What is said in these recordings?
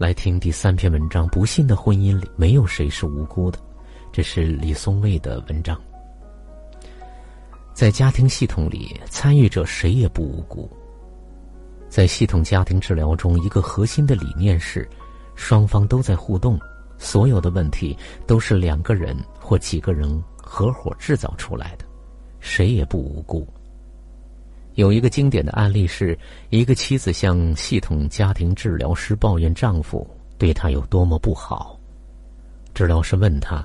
来听第三篇文章：不幸的婚姻里没有谁是无辜的。这是李松蔚的文章。在家庭系统里，参与者谁也不无辜。在系统家庭治疗中，一个核心的理念是：双方都在互动，所有的问题都是两个人或几个人合伙制造出来的，谁也不无辜。有一个经典的案例是，一个妻子向系统家庭治疗师抱怨丈夫对她有多么不好。治疗师问她：“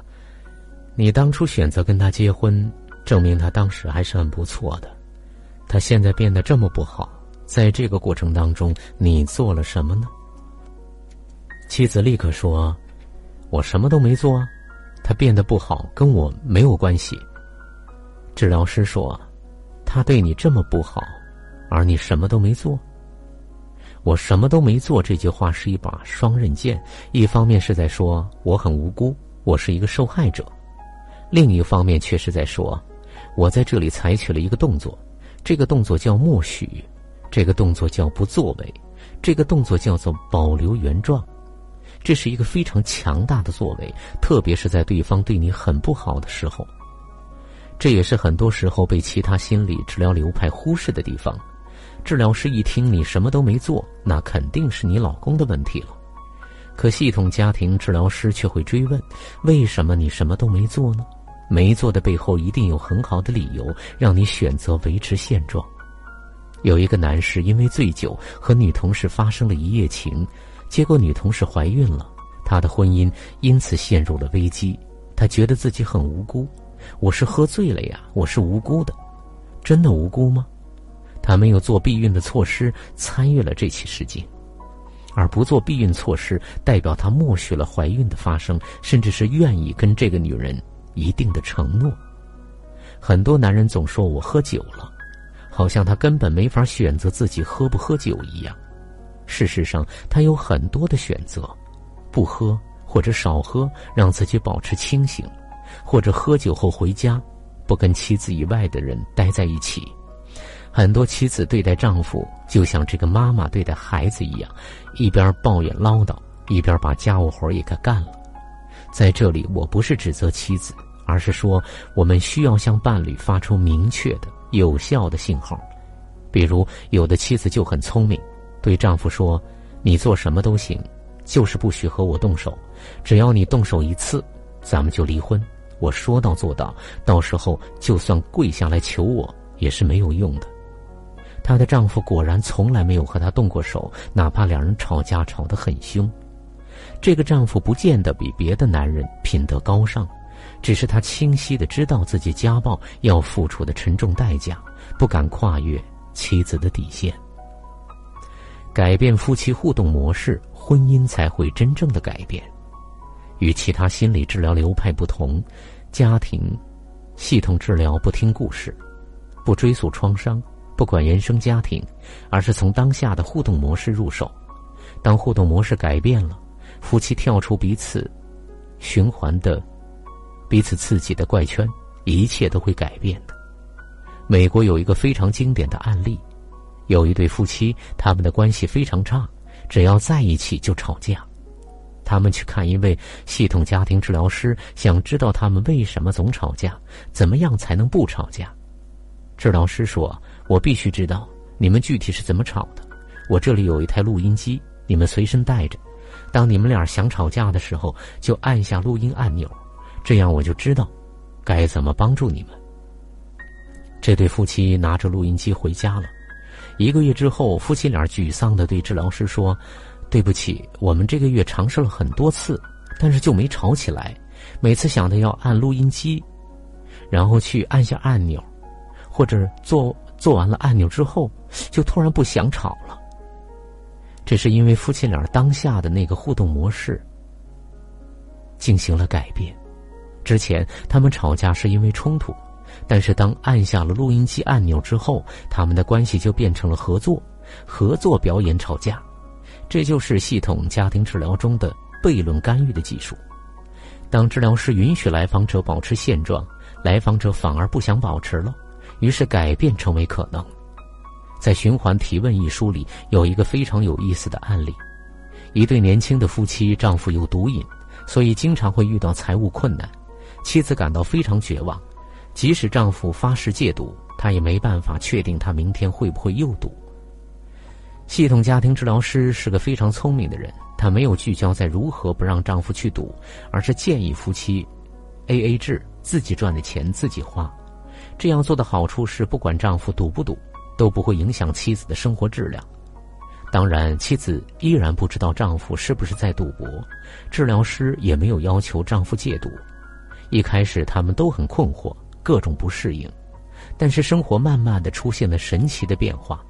你当初选择跟他结婚，证明他当时还是很不错的。他现在变得这么不好，在这个过程当中，你做了什么呢？”妻子立刻说：“我什么都没做，他变得不好跟我没有关系。”治疗师说。他对你这么不好，而你什么都没做。我什么都没做这句话是一把双刃剑，一方面是在说我很无辜，我是一个受害者；另一方面却是在说，我在这里采取了一个动作，这个动作叫默许，这个动作叫不作为，这个动作叫做保留原状。这是一个非常强大的作为，特别是在对方对你很不好的时候。这也是很多时候被其他心理治疗流派忽视的地方。治疗师一听你什么都没做，那肯定是你老公的问题了。可系统家庭治疗师却会追问：为什么你什么都没做呢？没做的背后一定有很好的理由，让你选择维持现状。有一个男士因为醉酒和女同事发生了一夜情，结果女同事怀孕了，他的婚姻因此陷入了危机。他觉得自己很无辜。我是喝醉了呀，我是无辜的，真的无辜吗？他没有做避孕的措施，参与了这起事件，而不做避孕措施，代表他默许了怀孕的发生，甚至是愿意跟这个女人一定的承诺。很多男人总说我喝酒了，好像他根本没法选择自己喝不喝酒一样。事实上，他有很多的选择：不喝或者少喝，让自己保持清醒。或者喝酒后回家，不跟妻子以外的人待在一起。很多妻子对待丈夫就像这个妈妈对待孩子一样，一边抱怨唠叨，一边把家务活也给干了。在这里，我不是指责妻子，而是说我们需要向伴侣发出明确的、有效的信号。比如，有的妻子就很聪明，对丈夫说：“你做什么都行，就是不许和我动手。只要你动手一次，咱们就离婚。”我说到做到，到时候就算跪下来求我也是没有用的。她的丈夫果然从来没有和她动过手，哪怕两人吵架吵得很凶。这个丈夫不见得比别的男人品德高尚，只是他清晰的知道自己家暴要付出的沉重代价，不敢跨越妻子的底线。改变夫妻互动模式，婚姻才会真正的改变。与其他心理治疗流派不同，家庭系统治疗不听故事，不追溯创伤，不管原生家庭，而是从当下的互动模式入手。当互动模式改变了，夫妻跳出彼此循环的、彼此刺激的怪圈，一切都会改变的。美国有一个非常经典的案例，有一对夫妻，他们的关系非常差，只要在一起就吵架。他们去看一位系统家庭治疗师，想知道他们为什么总吵架，怎么样才能不吵架？治疗师说：“我必须知道你们具体是怎么吵的。我这里有一台录音机，你们随身带着。当你们俩想吵架的时候，就按下录音按钮，这样我就知道该怎么帮助你们。”这对夫妻拿着录音机回家了。一个月之后，夫妻俩沮丧的对治疗师说。对不起，我们这个月尝试了很多次，但是就没吵起来。每次想着要按录音机，然后去按下按钮，或者做做完了按钮之后，就突然不想吵了。这是因为夫妻俩当下的那个互动模式进行了改变。之前他们吵架是因为冲突，但是当按下了录音机按钮之后，他们的关系就变成了合作，合作表演吵架。这就是系统家庭治疗中的悖论干预的技术。当治疗师允许来访者保持现状，来访者反而不想保持了，于是改变成为可能。在《循环提问》一书里，有一个非常有意思的案例：一对年轻的夫妻，丈夫有毒瘾，所以经常会遇到财务困难，妻子感到非常绝望。即使丈夫发誓戒赌，她也没办法确定他明天会不会又赌。系统家庭治疗师是个非常聪明的人，她没有聚焦在如何不让丈夫去赌，而是建议夫妻 A A 制，自己赚的钱自己花。这样做的好处是，不管丈夫赌不赌，都不会影响妻子的生活质量。当然，妻子依然不知道丈夫是不是在赌博，治疗师也没有要求丈夫戒赌。一开始，他们都很困惑，各种不适应。但是，生活慢慢的出现了神奇的变化。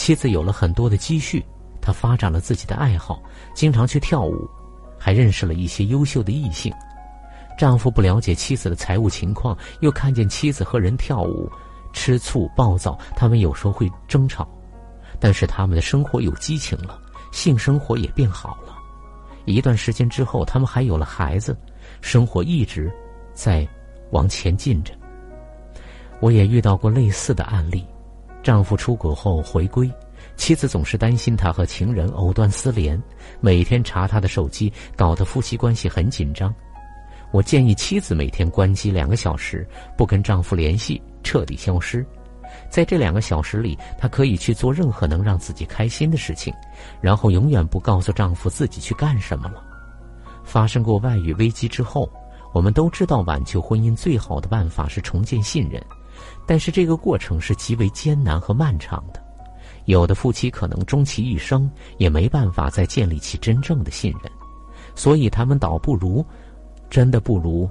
妻子有了很多的积蓄，她发展了自己的爱好，经常去跳舞，还认识了一些优秀的异性。丈夫不了解妻子的财务情况，又看见妻子和人跳舞，吃醋暴躁，他们有时候会争吵。但是他们的生活有激情了，性生活也变好了。一段时间之后，他们还有了孩子，生活一直在往前进着。我也遇到过类似的案例：丈夫出国后回归，妻子总是担心他和情人藕断丝连，每天查他的手机，搞得夫妻关系很紧张。我建议妻子每天关机两个小时，不跟丈夫联系，彻底消失。在这两个小时里，她可以去做任何能让自己开心的事情，然后永远不告诉丈夫自己去干什么了。发生过外遇危机之后，我们都知道挽救婚姻最好的办法是重建信任，但是这个过程是极为艰难和漫长的。有的夫妻可能终其一生也没办法再建立起真正的信任，所以他们倒不如，真的不如。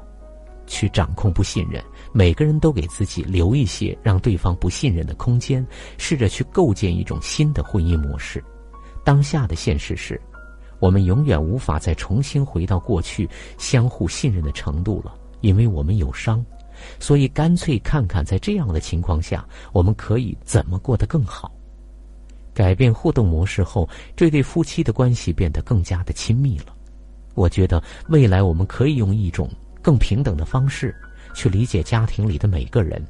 去掌控不信任，每个人都给自己留一些让对方不信任的空间，试着去构建一种新的婚姻模式。当下的现实是，我们永远无法再重新回到过去相互信任的程度了，因为我们有伤。所以，干脆看看在这样的情况下，我们可以怎么过得更好。改变互动模式后，这对夫妻的关系变得更加的亲密了。我觉得未来我们可以用一种。更平等的方式，去理解家庭里的每个人，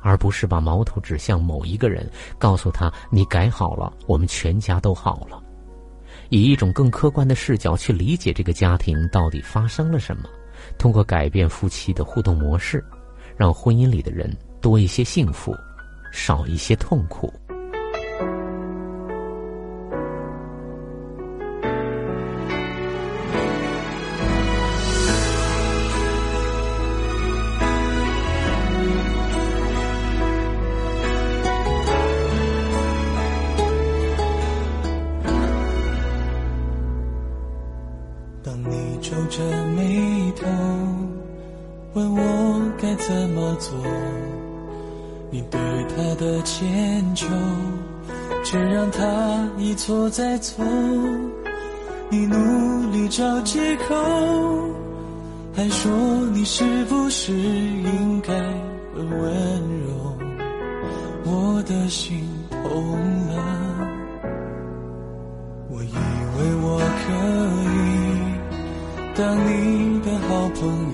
而不是把矛头指向某一个人，告诉他你改好了，我们全家都好了。以一种更客观的视角去理解这个家庭到底发生了什么，通过改变夫妻的互动模式，让婚姻里的人多一些幸福，少一些痛苦。做。你对他的迁就，却让他一错再错，你努力找借口，还说你是不是应该很温柔？我的心痛了，我以为我可以当你的好朋友，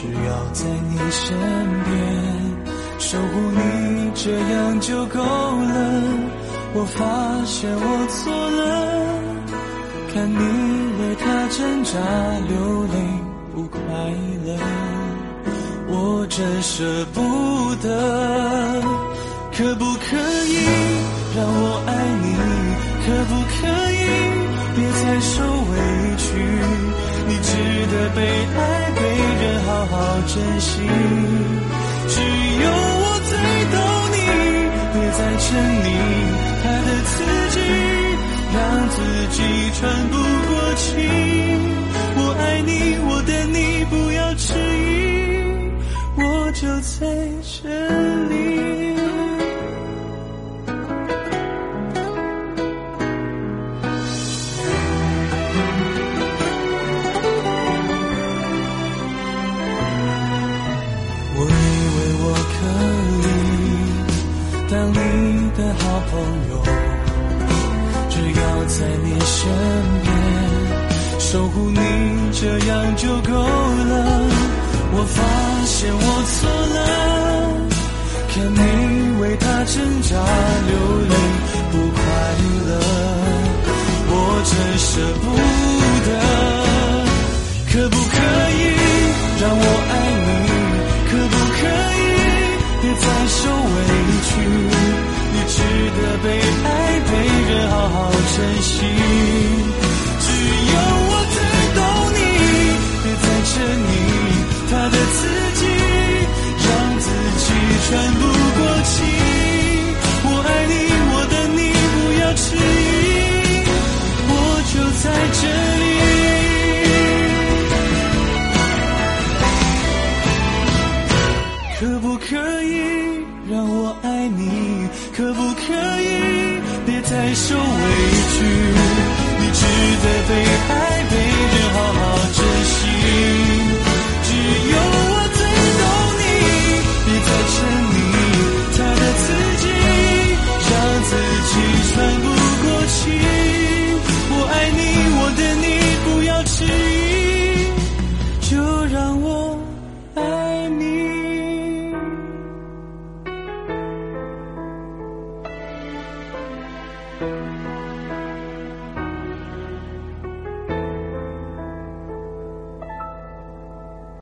只要在你身边守护你，这样就够了。我发现我错了，看你为他挣扎流泪不快乐，我真舍不得。可不可以让我爱你？可不可以别再受委屈？你值得被爱，被人好好珍惜。只有我最懂你，别再沉溺。他的刺激，让自己喘不过气。我爱你，我等你，不要迟疑，我就在这里。朋友，只要。在你身边守护你，这样就够了。我发现我错了，看你为他挣扎好珍惜。可以让我爱你可不可以别再受委屈？你值得被爱被人好好珍惜。只有我最懂你别再沉迷他的刺激让自己喘不过气。